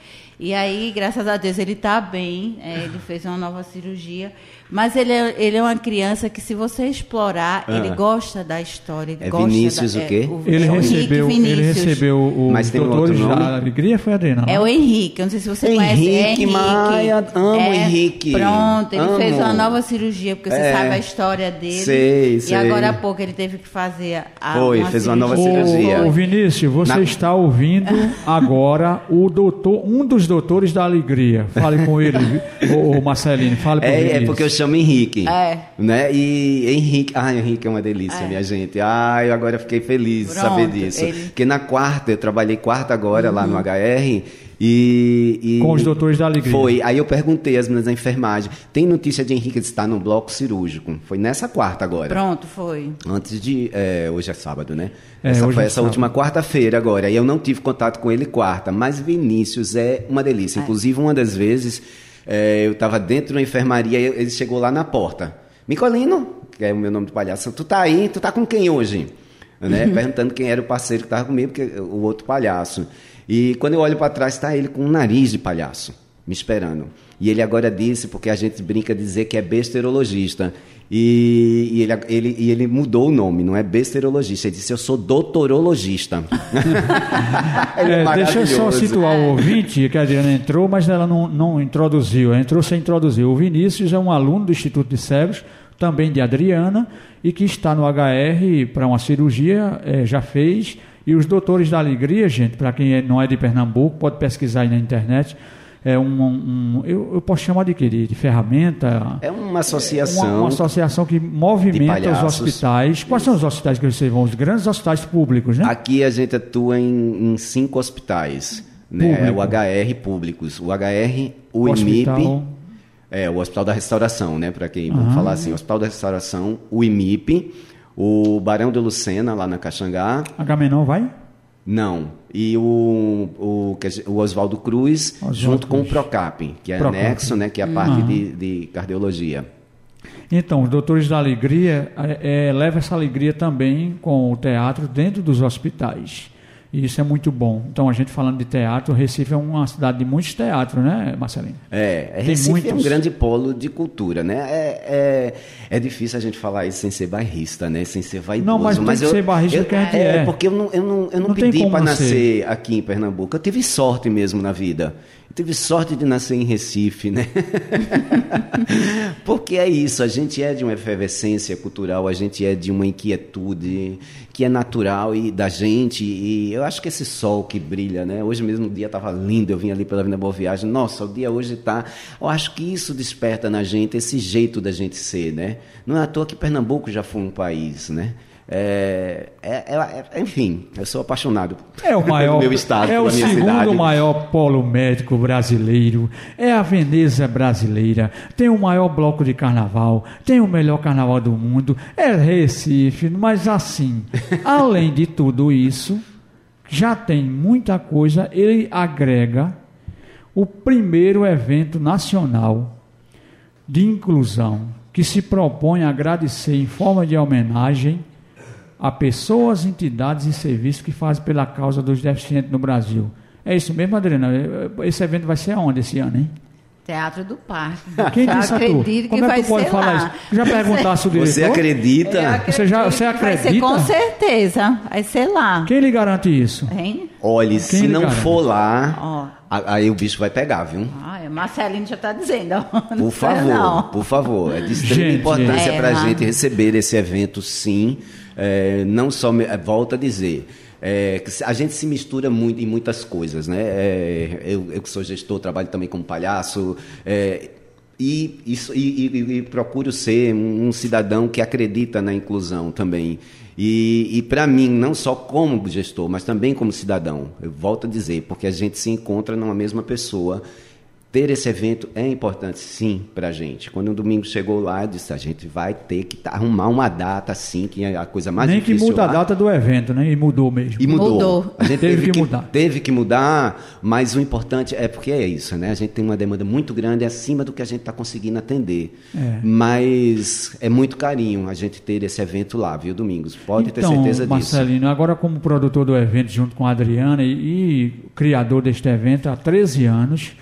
E aí, graças a Deus, ele está bem, é, ele fez uma nova cirurgia. Mas ele é, ele é uma criança que, se você explorar, Ah. ele gosta da história. Ele É gosta Vinícius da, o quê? Ele Henrique recebeu, ele Vinícius. recebeu o Mas tem Doutores outro nome? da Alegria, foi Adriana? É não? o Henrique, eu não sei se você conhece. Henrique é Henrique. Maia, amo É, Henrique. Pronto, ele Amo. fez uma nova cirurgia, porque você É. sabe a história dele. Sei, e sei. agora há pouco ele teve que fazer a Foi, fez uma nova cirurgia. cirurgia. Ô, ô, Vinícius, você Na- está ouvindo agora o doutor, um dos doutores da alegria. Fale com ele, ô, Marcelino, fale com ele. É, é porque eu chamo Henrique. É. Né? E Henrique. Ah, Henrique é uma delícia, minha gente. Ah, eu agora fiquei feliz de saber disso. ele- Porque na quarta, eu trabalhei quarta agora lá no HR. E, e- Com os doutores da alegria. Foi. Aí eu perguntei às meninas da enfermagem: tem notícia de Henrique de estar no bloco cirúrgico? Foi nessa quarta agora. Pronto, foi. Antes de. é, hoje é sábado, né? É, essa hoje foi é essa sábado. última quarta-feira agora. E eu não tive contato com ele quarta. Mas Vinícius é uma delícia. Inclusive, uma das vezes, é, eu estava dentro da enfermaria e ele chegou lá na porta. Micolino, que é o meu nome do palhaço, tu tá aí? Tu tá com quem hoje? Né? Perguntando quem era o parceiro que estava comigo, porque o outro palhaço. E quando eu olho para trás, está ele com um nariz de palhaço, me esperando. E ele agora disse, porque a gente brinca dizer que é besterologista. E, e ele, ele, e ele mudou o nome, não é besterologista. Ele disse: Eu sou doutorologista. Ele É, deixa eu só situar o ouvinte, que a Adriana entrou, mas ela não, não introduziu, entrou sem introduzir. O Vinícius é um aluno do Instituto de Cegos, também de Adriana, e que está no HR para uma cirurgia, eh, já fez. E os doutores da alegria, gente, para quem é- não é de Pernambuco, pode pesquisar aí na internet. É um, um- eu, eu posso chamar de quê? De, ferramenta? É uma associação. Uma, uma associação que movimenta os hospitais. Quais são os hospitais que vocês vão? Os grandes hospitais públicos, né? Aqui a gente atua em, em cinco hospitais. Né? Público. O HR públicos. O HR, o IMIP. É, o Hospital da Restauração, né? Para quem vamos falar assim, o Hospital da Restauração, o IMIP, o Barão de Lucena, lá na Caxangá. H-Menor vai? Não. E o, o, o Oswaldo Cruz, Oswaldo junto com o Cruz. Procap, que é Procap. anexo, né? Que é a parte de, de cardiologia. Então, os Doutores da Alegria é, é, leva essa alegria também com o teatro dentro dos hospitais. E isso é muito bom. Então, a gente falando de teatro, Recife é uma cidade de muitos teatros, né, Marcelinho? É, Tem Recife é um muitos. grande polo de cultura, né? É, é, é difícil a gente falar isso sem ser bairrista, né? Sem ser vaidoso. Não, mas tem que ser bairrista eu, porque a gente é. é. porque eu não, eu não, eu não, Não pedi para nascer aqui em Pernambuco. Eu tive sorte mesmo na vida. Tive sorte de nascer em Recife, né? porque é isso, a gente é de uma efervescência cultural, a gente é de uma inquietude que é natural e da gente. E eu acho que esse sol que brilha, né? Hoje mesmo o dia estava lindo, eu vim ali pela Avenida Boa Viagem. Nossa, o dia hoje está. Eu acho que isso desperta na gente esse jeito da gente ser, né? Não é à toa que Pernambuco já foi um país, né? É, é- é- é- enfim, eu sou apaixonado É o maior, pelo meu estado, é o segundo cidade. maior polo médico brasileiro, é a Veneza brasileira, tem o maior bloco de carnaval, tem o melhor carnaval do mundo, é Recife, mas assim, além de tudo isso, já tem muita coisa, ele agrega o primeiro evento nacional de inclusão que se propõe a agradecer em forma de homenagem a pessoas, entidades e serviços que fazem pela causa dos deficientes no Brasil. É isso mesmo, Adriana? Esse evento vai ser aonde esse ano, hein? Teatro do Parque. Quem Eu disse a tu? que Como é vai que tu pode ser falar lá. isso? Já perguntasse o diretor? Você acredita? Você já- você que Vai ser acredita? com certeza. Vai ser lá. Quem lhe garante isso? Hein? Olhe, Quem se não garante? for lá, Ó, Aí o bicho vai pegar, viu? Ah, é, Marcelino já está dizendo. Por favor, não. por favor. É de extrema Gente, importância gente. para a É, gente receber esse evento, sim. É, não só, é, volto a dizer, é, a gente se mistura muito em muitas coisas, né? É, eu, que sou gestor, trabalho também como palhaço. é, e, isso- e- e- e procuro ser um cidadão que acredita na inclusão também. E, e para mim, não só como gestor, mas também como cidadão, eu volto a dizer, porque a gente se encontra numa mesma pessoa. Ter esse evento é importante, sim, para a gente. Quando o domingo chegou lá, eu disse: a gente vai ter que arrumar uma data, assim, que é a coisa mais Nem que difícil. muda a lá. data do evento, né? E mudou mesmo. E mudou. Mudou. A gente Teve teve, que que, mudar. Teve que mudar, mas o importante é porque é isso, né? A gente tem uma demanda muito grande acima do que a gente está conseguindo atender. É. Mas é muito carinho a gente ter esse evento lá, viu, Domingos? Pode ter então, certeza disso. Marcelino, agora como produtor do evento, junto com a Adriana e, e criador deste evento há 13 anos,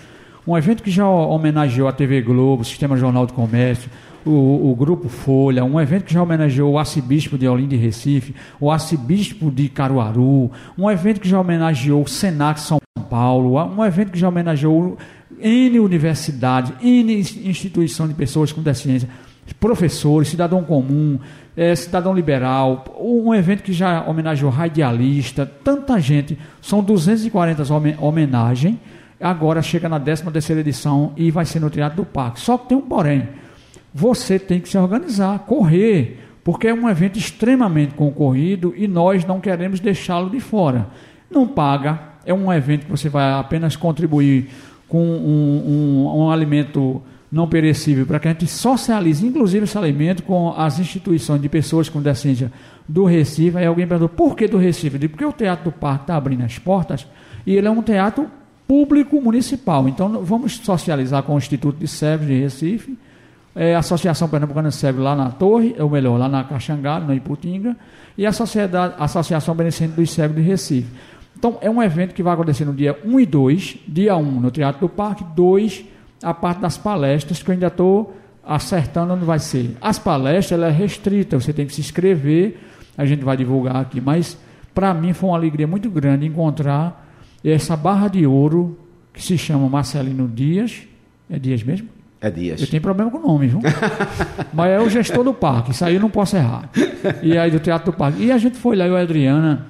um evento que já homenageou a TV Globo, o Sistema Jornal do Comércio, o, o Grupo Folha, um evento que já homenageou o arcebispo de Olinda e Recife, o arcebispo de Caruaru, um evento que já homenageou o Senac São Paulo, um evento que já homenageou N universidades, N instituição de pessoas com deficiência, professores, cidadão comum, eh, cidadão liberal, um evento que já homenageou radialista, tanta gente, são 240 homen homenagens, agora chega na 13 terceira edição e vai ser no Teatro do Parque. Só que tem um porém, você tem que se organizar, correr, porque é um evento extremamente concorrido e nós não queremos deixá-lo de fora. Não paga, é um evento que você vai apenas contribuir com um, um, um alimento não perecível para que a gente socialize, inclusive esse alimento, com as instituições de pessoas com deficiência do Recife. Aí alguém perguntou, por que do Recife? Eu digo, porque o Teatro do Parque está abrindo as portas e ele é um teatro público municipal. Então vamos socializar com o Instituto de Cegos de Recife, é, a Associação Pernambucana Cegos lá na Torre, ou melhor, lá na Caxangá, na Iputinga, e a, Sociedade, Associação Beneficente dos Cegos de Recife. Então, é um evento que vai acontecer no dia 1 e 2, dia 1 no Teatro do Parque, 2 a parte das palestras, que eu ainda estou acertando onde vai ser. As palestras, ela é restrita, você tem que se inscrever, a gente vai divulgar aqui, mas para mim foi uma alegria muito grande encontrar essa barra de ouro que se chama Marcelino Dias, é Dias mesmo? É dias. Eu tenho problema com o nome, viu? Mas é o gestor do parque, isso aí eu não posso errar. E aí do Teatro do Parque. E a gente foi lá, eu e a Adriana,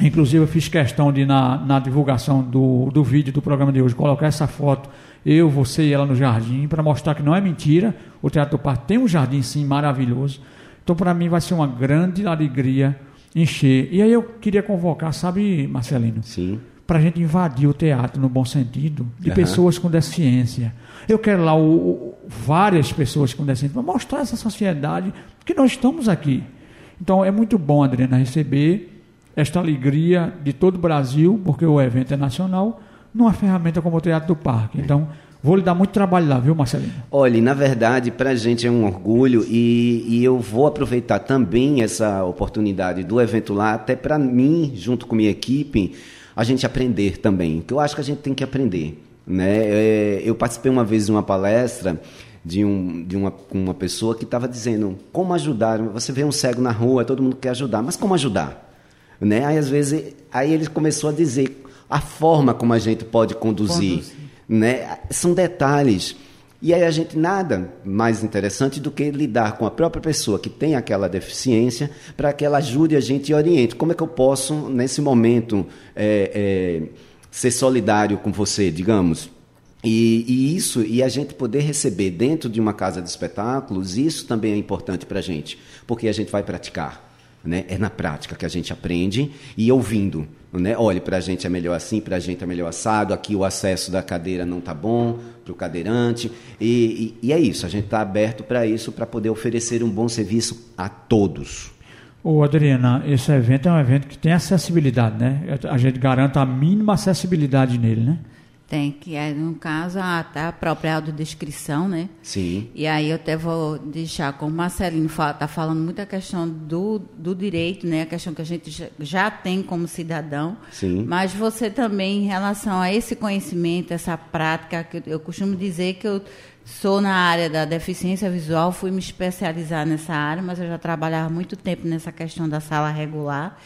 inclusive eu fiz questão de, na, na divulgação do, do vídeo do programa de hoje, colocar essa foto, eu, você e ela no jardim, para mostrar que não é mentira. O Teatro do Parque tem um jardim, sim, maravilhoso. Então, para mim, vai ser uma grande alegria encher. E aí eu queria convocar, sabe, Marcelino? Sim. Para a gente invadir o teatro no bom sentido, de Aham. pessoas com deficiência. Eu quero lá o- o- várias pessoas com deficiência para mostrar essa sociedade que nós estamos aqui. Então é muito bom, Adriana, receber esta alegria de todo o Brasil, porque o evento é nacional, numa ferramenta como o Teatro do Parque. Então, vou lhe dar muito trabalho lá, viu, Marcelino? Olha, na verdade, para a gente é um orgulho e, e eu vou aproveitar também essa oportunidade do evento lá, até para mim, junto com minha equipe, a gente aprender também, que eu acho que a gente tem que aprender. Né? É, Eu participei uma vez de uma palestra de, um, de uma, uma pessoa que estava dizendo como ajudar. Você vê um cego na rua, todo mundo quer ajudar, mas como ajudar? Né? Aí às vezes, aí ele começou a dizer a forma como a gente pode conduzir, Conduzir. né? São detalhes. E aí a gente nada mais interessante do que lidar com a própria pessoa que tem aquela deficiência para que ela ajude a gente e oriente. Como é que eu posso, nesse momento, é, é, ser solidário com você, digamos? E, e isso, e a gente poder receber dentro de uma casa de espetáculos, isso também é importante para a gente, porque a gente vai praticar. Né? É na prática que a gente aprende e ouvindo. Né? Olha, para a gente é melhor assim, para a gente é melhor assado, aqui o acesso da cadeira não está bom para o cadeirante. E, e, e é isso, a gente está aberto para isso, para poder oferecer um bom serviço a todos. Ô Adriana, esse evento é um evento que tem acessibilidade, né? A gente garante a mínima acessibilidade nele, né? Tem que, é, no caso, a, tá a própria audiodescrição, né? Sim, E aí eu até vou deixar, como o Marcelino está falando muito a questão do, do direito, né? A questão que a gente já, já tem como cidadão. Sim. Mas você também, em relação a esse conhecimento, essa prática, que eu, eu costumo dizer que eu sou na área da deficiência visual, fui me especializar nessa área, mas eu já trabalhava muito tempo nessa questão da sala regular.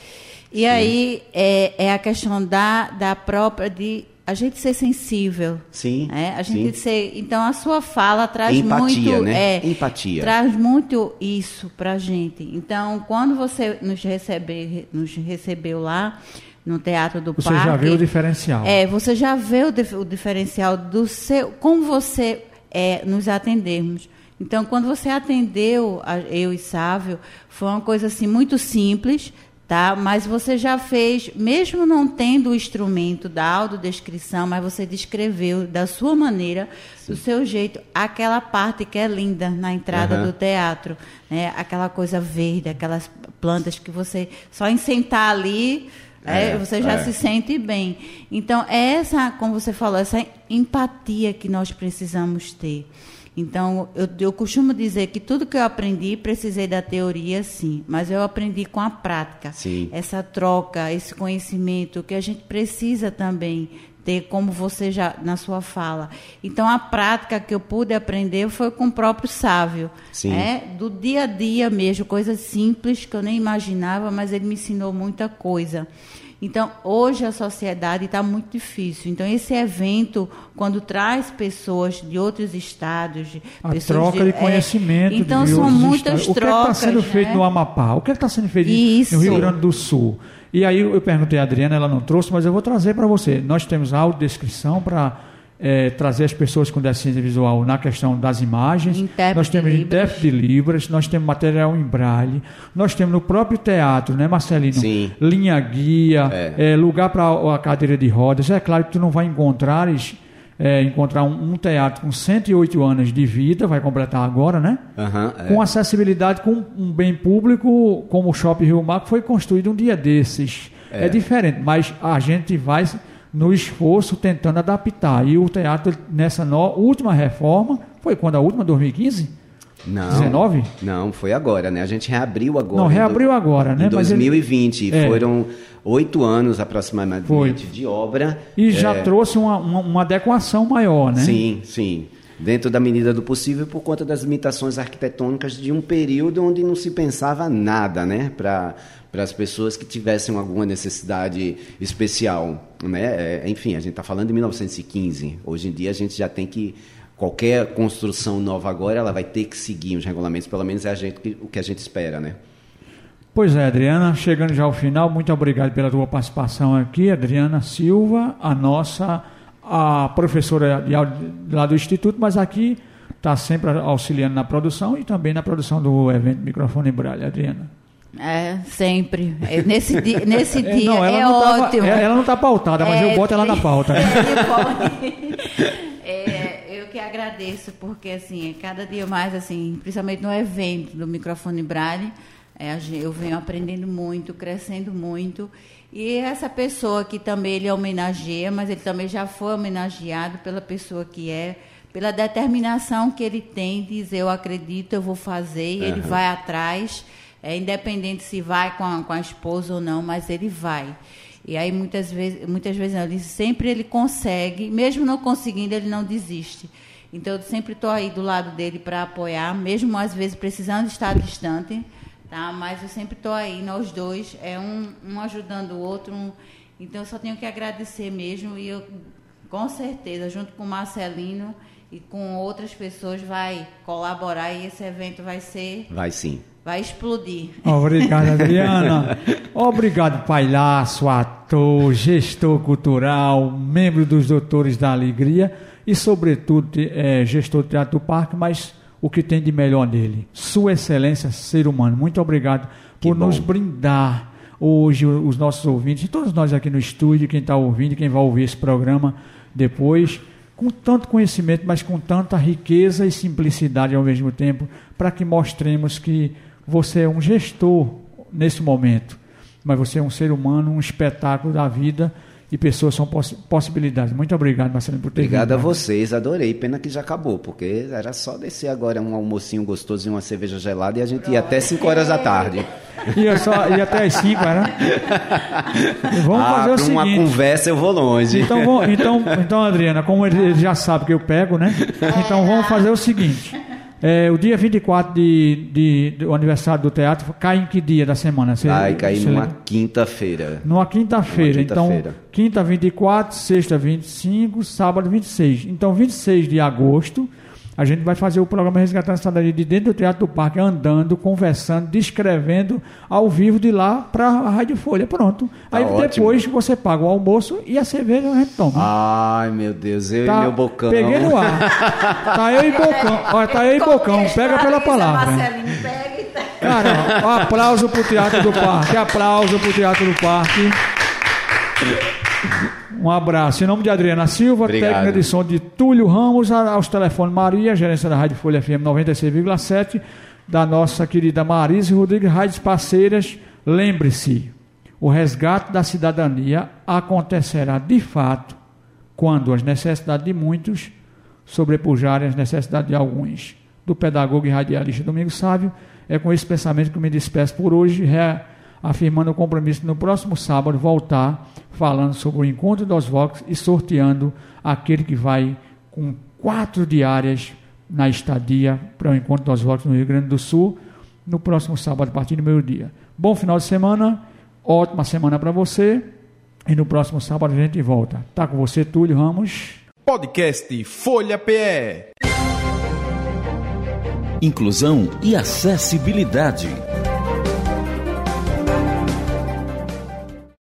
E aí é, é a questão da, da própria de a gente ser sensível. Sim. É, a gente sim. ser. Então a sua fala traz Empatia, muito. né? É, Empatia. Traz muito isso pra gente. Então, quando você nos receber, nos recebeu lá no Teatro do Você Parque. já viu o diferencial. É, você já vê o, dif- o diferencial do seu. Como você é, nos atendermos. Então, quando você atendeu a- eu e Sávio, foi uma coisa assim muito simples, tá? Mas você já fez, mesmo não tendo o instrumento da audiodescrição, mas você descreveu da sua maneira, do seu jeito, aquela parte que é linda na entrada Aham. do teatro, né? Aquela coisa verde, aquelas plantas que você só em sentar ali, é, É, você já é. se sente bem. Então, é essa, como você falou, essa empatia que nós precisamos ter. Então, eu, eu costumo dizer que tudo que eu aprendi, precisei da teoria, sim, mas eu aprendi com a prática. Sim. Essa troca, esse conhecimento que a gente precisa também ter, como você já na sua fala. Então, a prática que eu pude aprender foi com o próprio Sávio. Sim. É, do dia a dia mesmo, coisas simples que eu nem imaginava, mas ele me ensinou muita coisa. Então, hoje a sociedade está muito difícil. Então, esse evento, quando traz pessoas de outros estados, de A pessoas troca de é, conhecimento. então, de são muitas estados. trocas. O que está sendo feito né? no Amapá? O que está sendo feito Isso. no Rio Grande do Sul? E aí eu perguntei à Adriana, ela não trouxe, mas eu vou trazer para você. Nós temos audiodescrição para eh, trazer as pessoas com deficiência visual na questão das imagens. Intérprete nós temos de Libras. intérprete de Libras, nós temos material em braille, nós temos no próprio teatro, né, Marcelino? Sim. Linha guia, É. eh, lugar para a cadeira de rodas. É claro que tu não vai encontrares, eh, encontrar um, um teatro com 108 anos de vida, vai completar agora, né? É. com acessibilidade com um bem público como o Shopping Rio Mar, que foi construído um dia desses. É. diferente, mas a gente vai no esforço tentando adaptar. E o teatro, nessa no- última reforma, foi quando a última, 2015? Não. 19? Não, foi agora, né? A gente reabriu agora. Não, reabriu do- agora, né? Em Mas ele- 2020. É. Foram oito anos aproximadamente Foi. de obra. E já É, trouxe uma, uma, uma adequação maior, né? Sim, sim. Dentro da medida do possível, por conta das limitações arquitetônicas de um período onde não se pensava nada, né? Para as pessoas que tivessem alguma necessidade especial. Né? É, enfim, a gente está falando de 1915. Hoje em dia a gente já tem que. Qualquer construção nova agora, ela vai ter que seguir os regulamentos, pelo menos é a gente, o que a gente espera, né? Pois é, Adriana, chegando já ao final, muito obrigado pela tua participação aqui, Adriana Silva, a nossa a professora de lá do Instituto, mas aqui está sempre auxiliando na produção e também na produção do evento Microfone Braille, Adriana. É, sempre. É, Nesse dia, nesse É, dia não, é não ótimo. é, ela não está pautada, mas É, eu boto ela na pauta. né? É, eu que agradeço, porque assim, cada dia mais, assim, principalmente no evento do microfone Braille, é, eu venho aprendendo muito, crescendo muito. E essa pessoa que também ele homenageia, mas ele também já foi homenageado pela pessoa que é, pela determinação que ele tem de dizer eu acredito, eu vou fazer, e ele vai atrás, é, independente se vai com a, com a esposa ou não, mas ele vai. E aí muitas vezes, muitas vezes não, ele sempre ele consegue, mesmo não conseguindo, ele não desiste. Então eu sempre estou aí do lado dele para apoiar, mesmo às vezes precisando estar distante, tá? Mas eu sempre estou aí, nós dois, é um, um ajudando o outro. um- então eu só tenho que agradecer mesmo e eu com certeza, junto com o Marcelino e com outras pessoas, vai colaborar e esse evento vai ser, Vai sim. vai explodir. Obrigado, Adriana. Obrigado, palhaço, ator, gestor cultural, membro dos Doutores da Alegria e, sobretudo, eh, gestor do Teatro do Parque, mas o que tem de melhor nele? Sua excelência, ser humano. Muito obrigado por nos brindar hoje os nossos ouvintes, e todos nós aqui no estúdio, quem está ouvindo, quem vai ouvir esse programa depois, com tanto conhecimento, mas com tanta riqueza e simplicidade ao mesmo tempo, para que mostremos que você é um gestor nesse momento, mas você é um ser humano, um espetáculo da vida e pessoas são possi- possibilidades. Muito obrigado, Marcelo, por ter Obrigado a vindo. vocês, adorei. Pena que já acabou, porque era só descer agora um almocinho gostoso e uma cerveja gelada e a gente ia até 5 horas da tarde. Ia, só, ia até às 5, era? Vamos ah, fazer o pra uma seguinte. conversa eu vou longe. Então, vamos- então, então, Adriana, como ele ele já sabe que eu pego, né? Então vamos fazer o seguinte. É, o dia 24 de, de, do aniversário do teatro cai em que dia da semana? Você, Vai cair você numa quinta-feira. Numa quinta-feira. Numa então, quinta-feira. quinta 24, sexta 25, sábado 26. Então, 26 de agosto, a gente vai fazer o programa Resgatando a Cidadania de dentro do Teatro do Parque, andando, conversando, descrevendo ao vivo de lá para a Rádio Folha. Pronto. Tá Aí ótimo. depois você paga o almoço e a cerveja a gente toma. Ai, meu Deus, eu e meu bocão. Tá, Peguei no ar. Tá eu e Bocão. Olha, tá eu e Bocão. Pega pela palavra. Marcelinho, pega e tá. Cara, aplauso pro Teatro do Parque. Aplauso pro Teatro do Parque. Um abraço. Em nome de Adriana Silva, Obrigado. técnica de som de Túlio Ramos, aos telefones Maria, gerência da Rádio Folha FM 96,7, da nossa querida Marise Rodrigues, Rádios Parceiras. Lembre-se, o resgate da cidadania acontecerá de fato quando as necessidades de muitos sobrepujarem as necessidades de alguns. Do pedagogo e radialista Domingos Sávio, é com esse pensamento que me despeço por hoje, reafirmando o compromisso de no próximo sábado voltar falando sobre o encontro dos Vox e sorteando aquele que vai com quatro diárias na estadia para o encontro dos Vox no Rio Grande do Sul, no próximo sábado, a partir do meio-dia. Bom final de semana, ótima semana para você. E no próximo sábado a gente volta. Tá com você, Túlio Ramos. Podcast Folha PE. Inclusão e acessibilidade.